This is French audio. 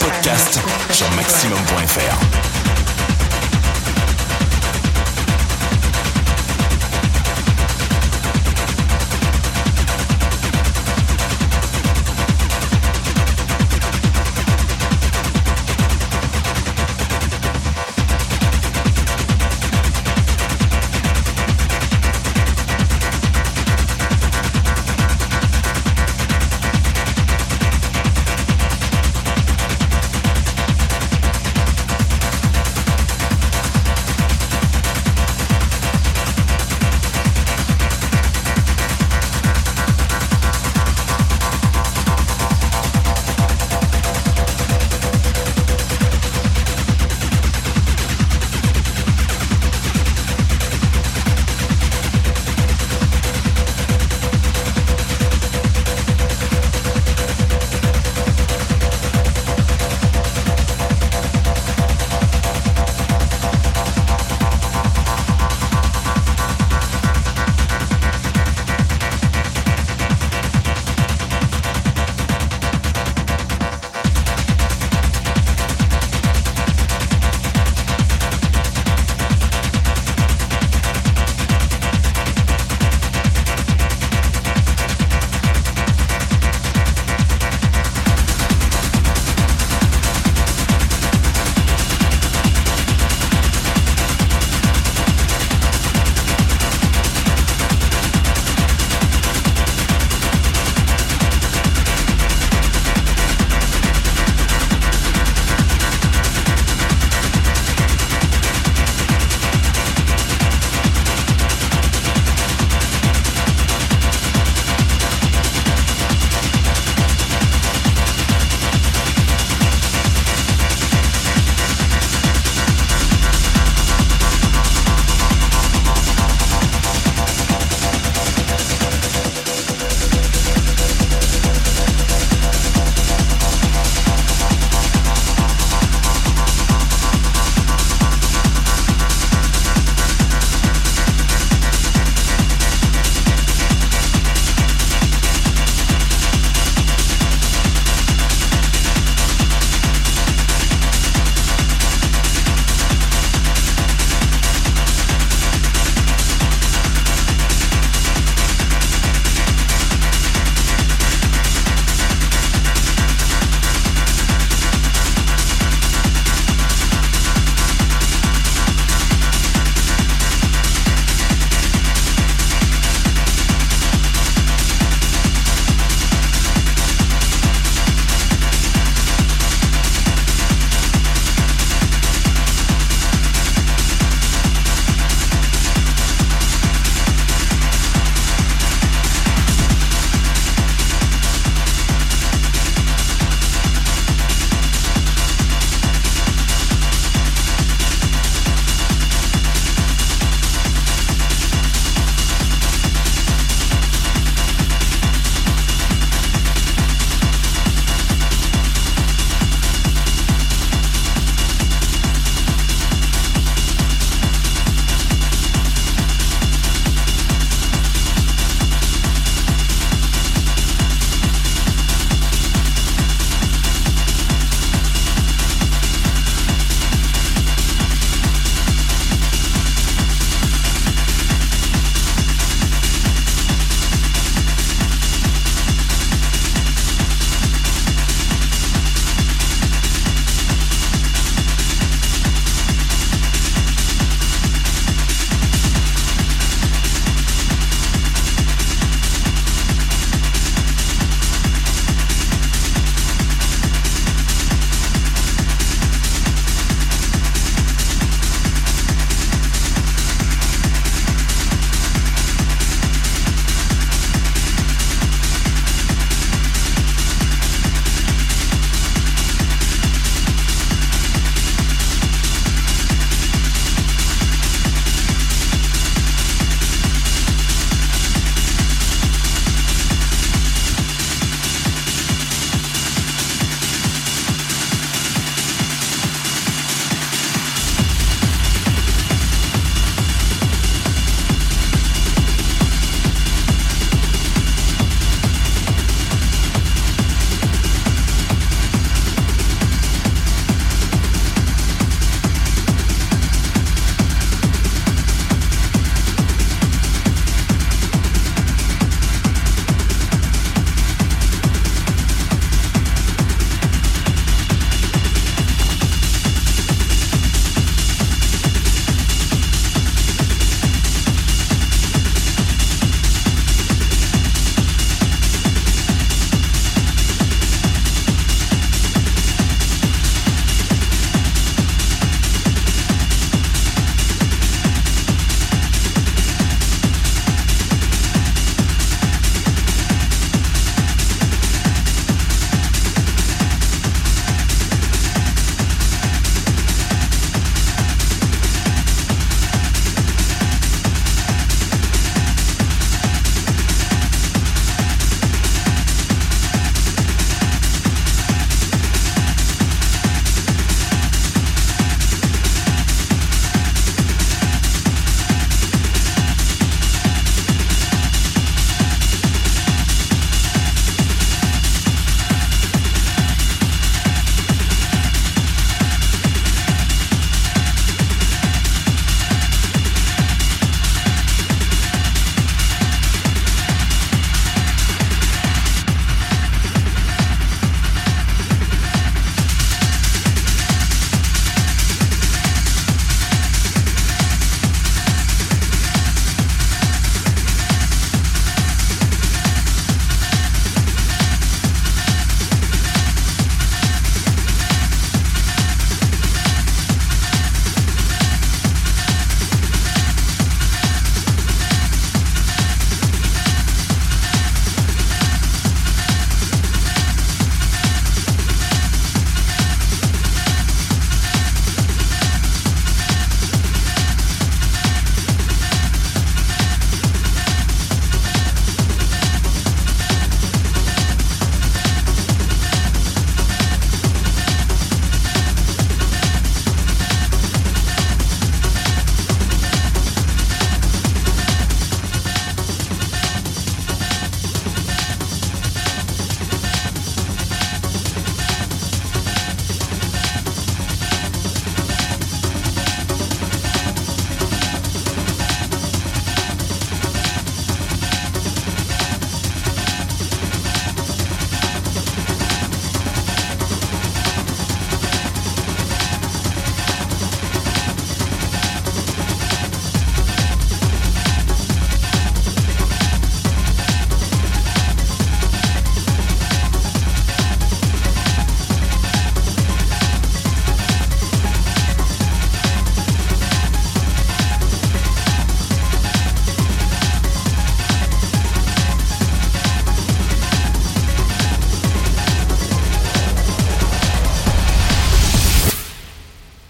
Podcast sur maximum.fr.